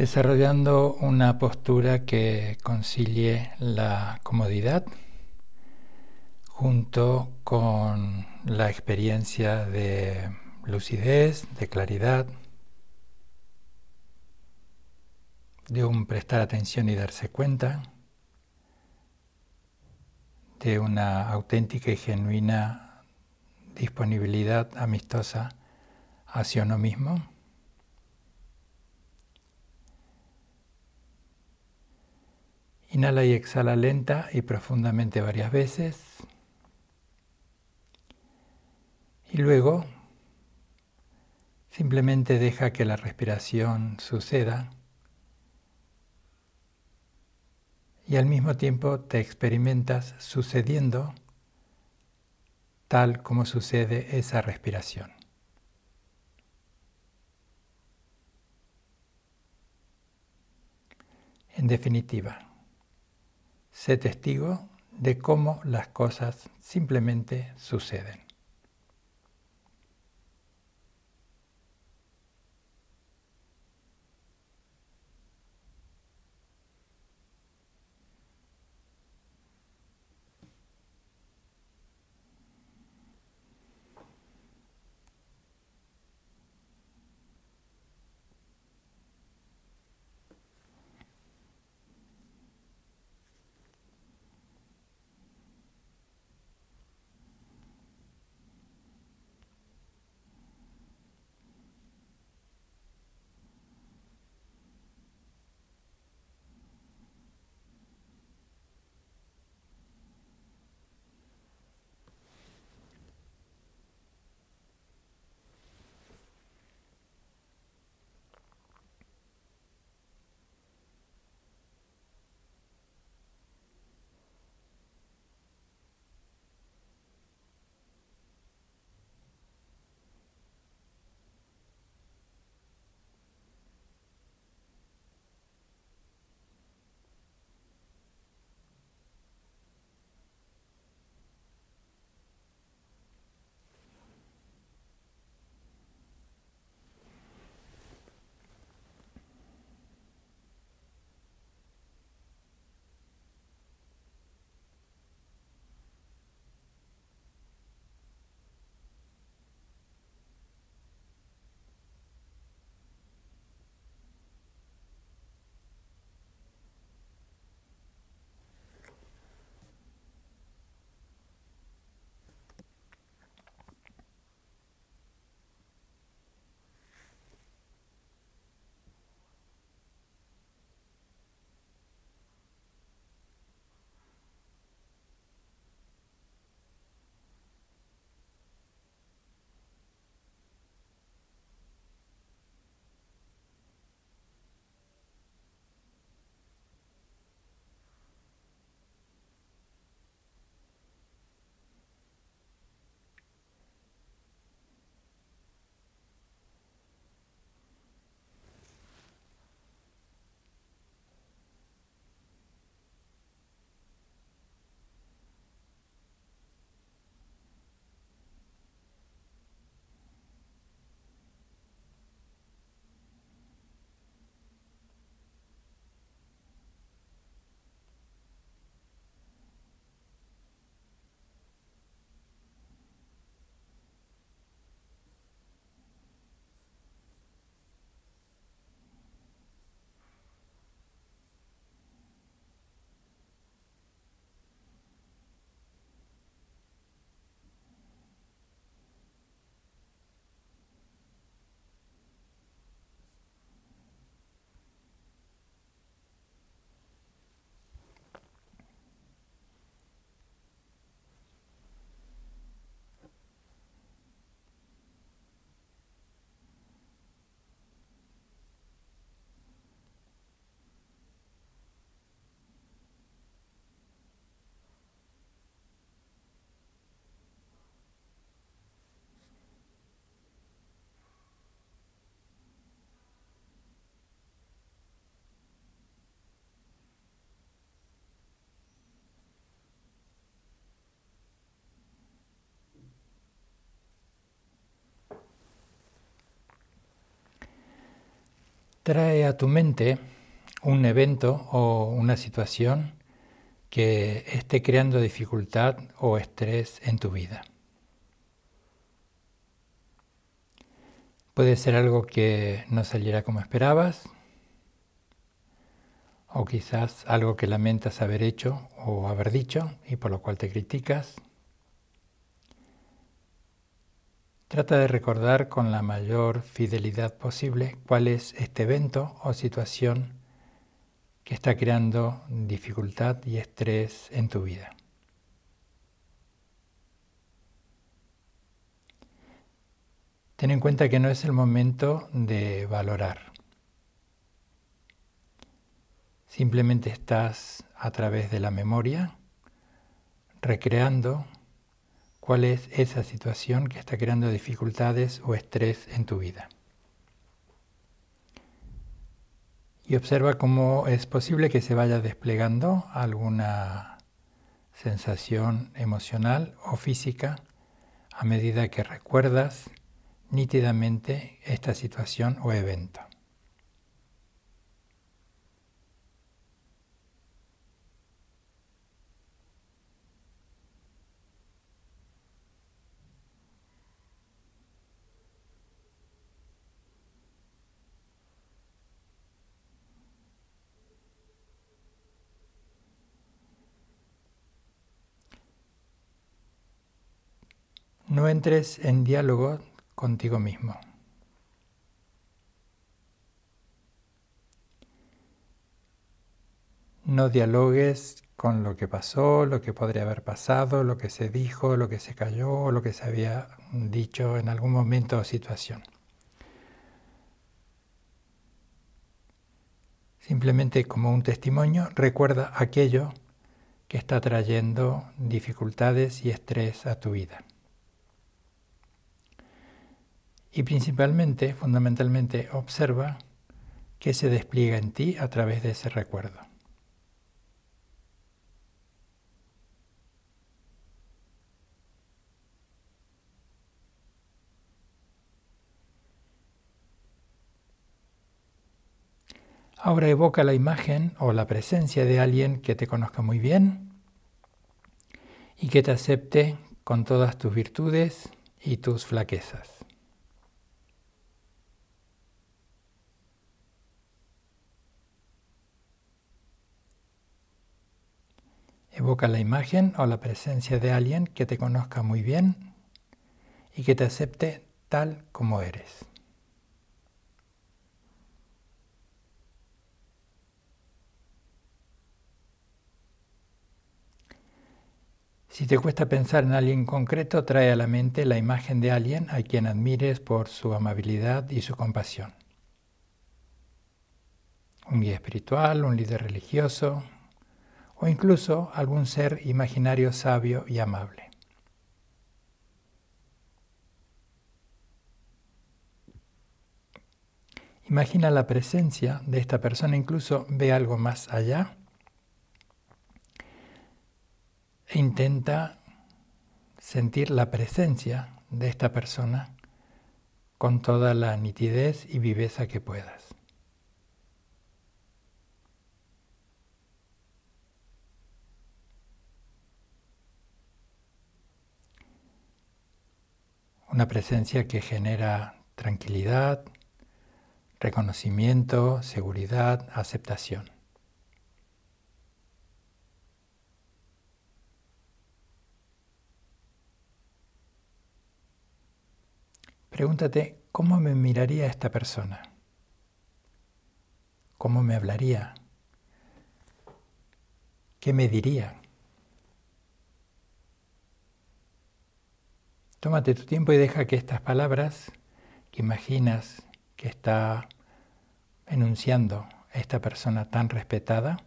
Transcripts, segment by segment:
desarrollando una postura que concilie la comodidad junto con la experiencia de lucidez, de claridad, de un prestar atención y darse cuenta, de una auténtica y genuina disponibilidad amistosa hacia uno mismo. Inhala y exhala lenta y profundamente varias veces. Y luego simplemente deja que la respiración suceda y al mismo tiempo te experimentas sucediendo tal como sucede esa respiración. En definitiva, sé testigo de cómo las cosas simplemente suceden. Trae a tu mente un evento o una situación que esté creando dificultad o estrés en tu vida. Puede ser algo que no saliera como esperabas, o quizás algo que lamentas haber hecho o haber dicho y por lo cual te criticas. Trata de recordar con la mayor fidelidad posible cuál es este evento o situación que está creando dificultad y estrés en tu vida. Ten en cuenta que no es el momento de valorar. Simplemente estás a través de la memoria recreando cuál es esa situación que está creando dificultades o estrés en tu vida. Y observa cómo es posible que se vaya desplegando alguna sensación emocional o física a medida que recuerdas nítidamente esta situación o evento. No entres en diálogo contigo mismo. No dialogues con lo que pasó, lo que podría haber pasado, lo que se dijo, lo que se cayó, lo que se había dicho en algún momento o situación. Simplemente como un testimonio, recuerda aquello que está trayendo dificultades y estrés a tu vida. Y principalmente, fundamentalmente, observa qué se despliega en ti a través de ese recuerdo. Ahora evoca la imagen o la presencia de alguien que te conozca muy bien y que te acepte con todas tus virtudes y tus flaquezas. Evoca la imagen o la presencia de alguien que te conozca muy bien y que te acepte tal como eres. Si te cuesta pensar en alguien concreto, trae a la mente la imagen de alguien a quien admires por su amabilidad y su compasión. Un guía espiritual, un líder religioso, o incluso algún ser imaginario sabio y amable. Imagina la presencia de esta persona, incluso ve algo más allá e intenta sentir la presencia de esta persona con toda la nitidez y viveza que puedas. Una presencia que genera tranquilidad, reconocimiento, seguridad, aceptación. Pregúntate, ¿cómo me miraría esta persona? ¿Cómo me hablaría? ¿Qué me diría? Tómate tu tiempo y deja que estas palabras que imaginas que está enunciando esta persona tan respetada,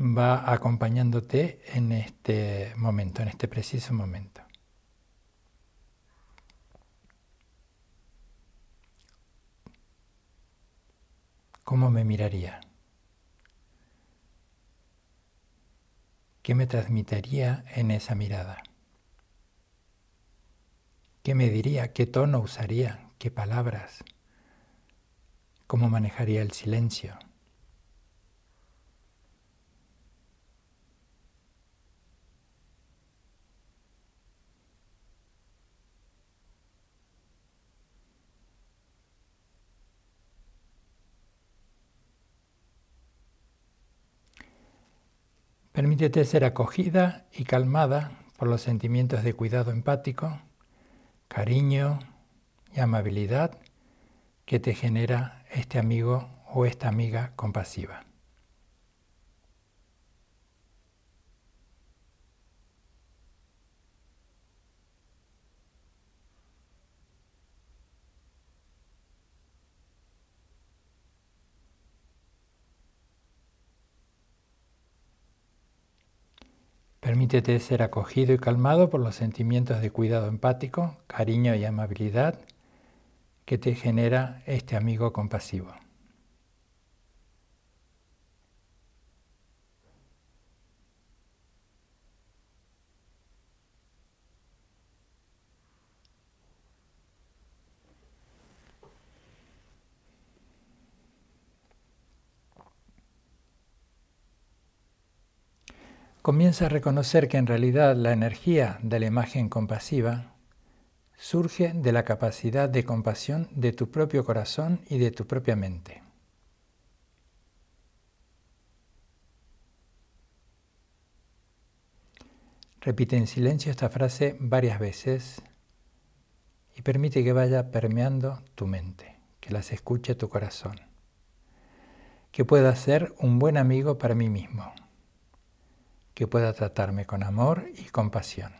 va acompañándote en este momento, en este preciso momento. ¿Cómo me miraría? ¿Qué me transmitiría en esa mirada? ¿Qué me diría? ¿Qué tono usaría? ¿Qué palabras? ¿Cómo manejaría el silencio? Permítete ser acogida y calmada por los sentimientos de cuidado empático, cariño y amabilidad que te genera este amigo o esta amiga compasiva. Permítete ser acogido y calmado por los sentimientos de cuidado empático, cariño y amabilidad que te genera este amigo compasivo. Comienza a reconocer que en realidad la energía de la imagen compasiva surge de la capacidad de compasión de tu propio corazón y de tu propia mente. Repite en silencio esta frase varias veces y permite que vaya permeando tu mente, que las escuche tu corazón, que pueda ser un buen amigo para mí mismo que pueda tratarme con amor y compasión.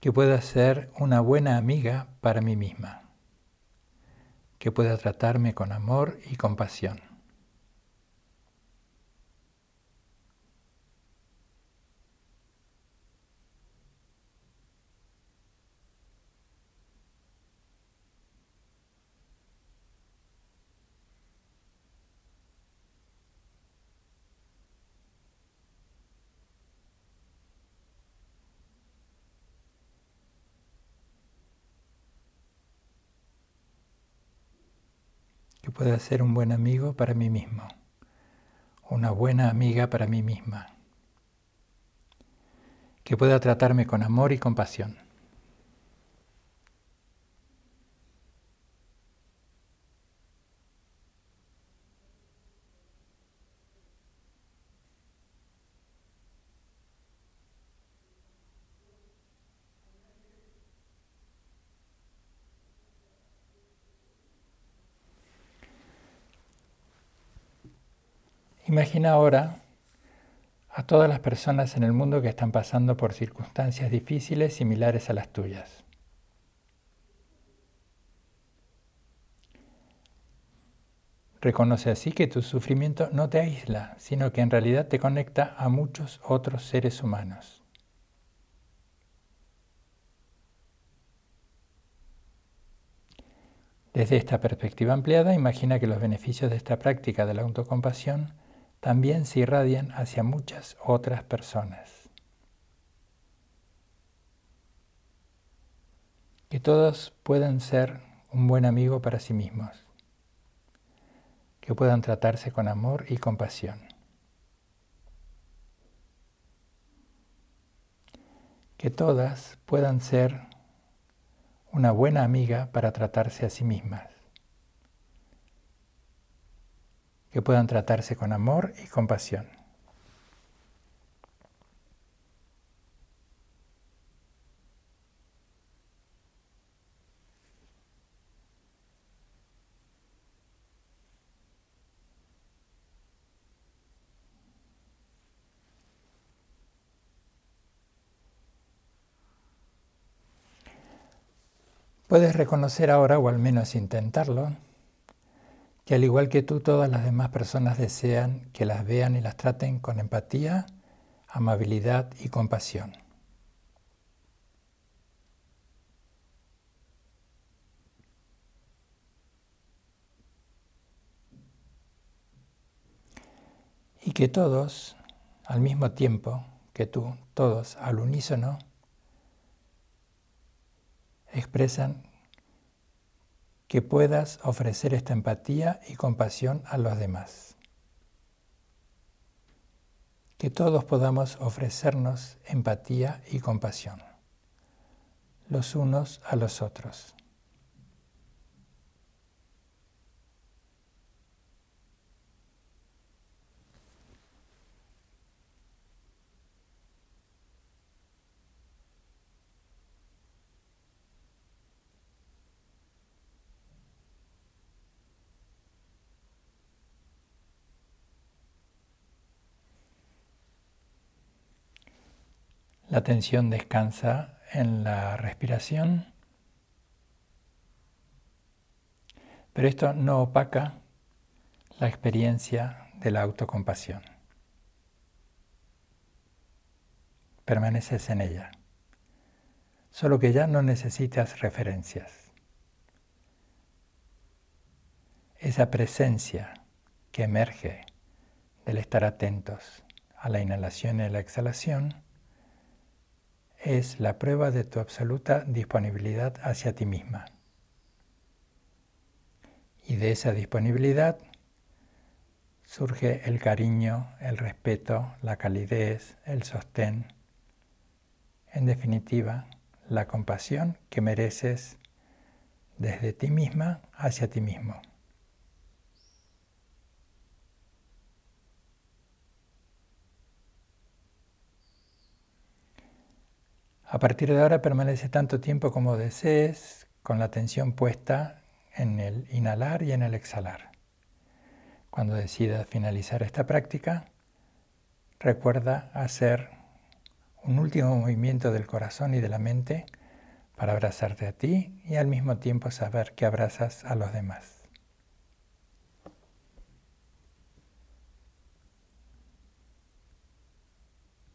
que pueda ser una buena amiga para mí misma, que pueda tratarme con amor y compasión. que pueda ser un buen amigo para mí mismo, una buena amiga para mí misma, que pueda tratarme con amor y compasión. Imagina ahora a todas las personas en el mundo que están pasando por circunstancias difíciles similares a las tuyas. Reconoce así que tu sufrimiento no te aísla, sino que en realidad te conecta a muchos otros seres humanos. Desde esta perspectiva ampliada, imagina que los beneficios de esta práctica de la autocompasión también se irradian hacia muchas otras personas. Que todos puedan ser un buen amigo para sí mismos, que puedan tratarse con amor y compasión. Que todas puedan ser una buena amiga para tratarse a sí mismas. Que puedan tratarse con amor y compasión. Puedes reconocer ahora, o al menos intentarlo, que al igual que tú todas las demás personas desean que las vean y las traten con empatía, amabilidad y compasión. Y que todos, al mismo tiempo que tú, todos al unísono, expresan que puedas ofrecer esta empatía y compasión a los demás. Que todos podamos ofrecernos empatía y compasión, los unos a los otros. La atención descansa en la respiración, pero esto no opaca la experiencia de la autocompasión. Permaneces en ella, solo que ya no necesitas referencias. Esa presencia que emerge del estar atentos a la inhalación y la exhalación es la prueba de tu absoluta disponibilidad hacia ti misma. Y de esa disponibilidad surge el cariño, el respeto, la calidez, el sostén, en definitiva, la compasión que mereces desde ti misma hacia ti mismo. A partir de ahora permanece tanto tiempo como desees con la atención puesta en el inhalar y en el exhalar. Cuando decidas finalizar esta práctica, recuerda hacer un último movimiento del corazón y de la mente para abrazarte a ti y al mismo tiempo saber que abrazas a los demás.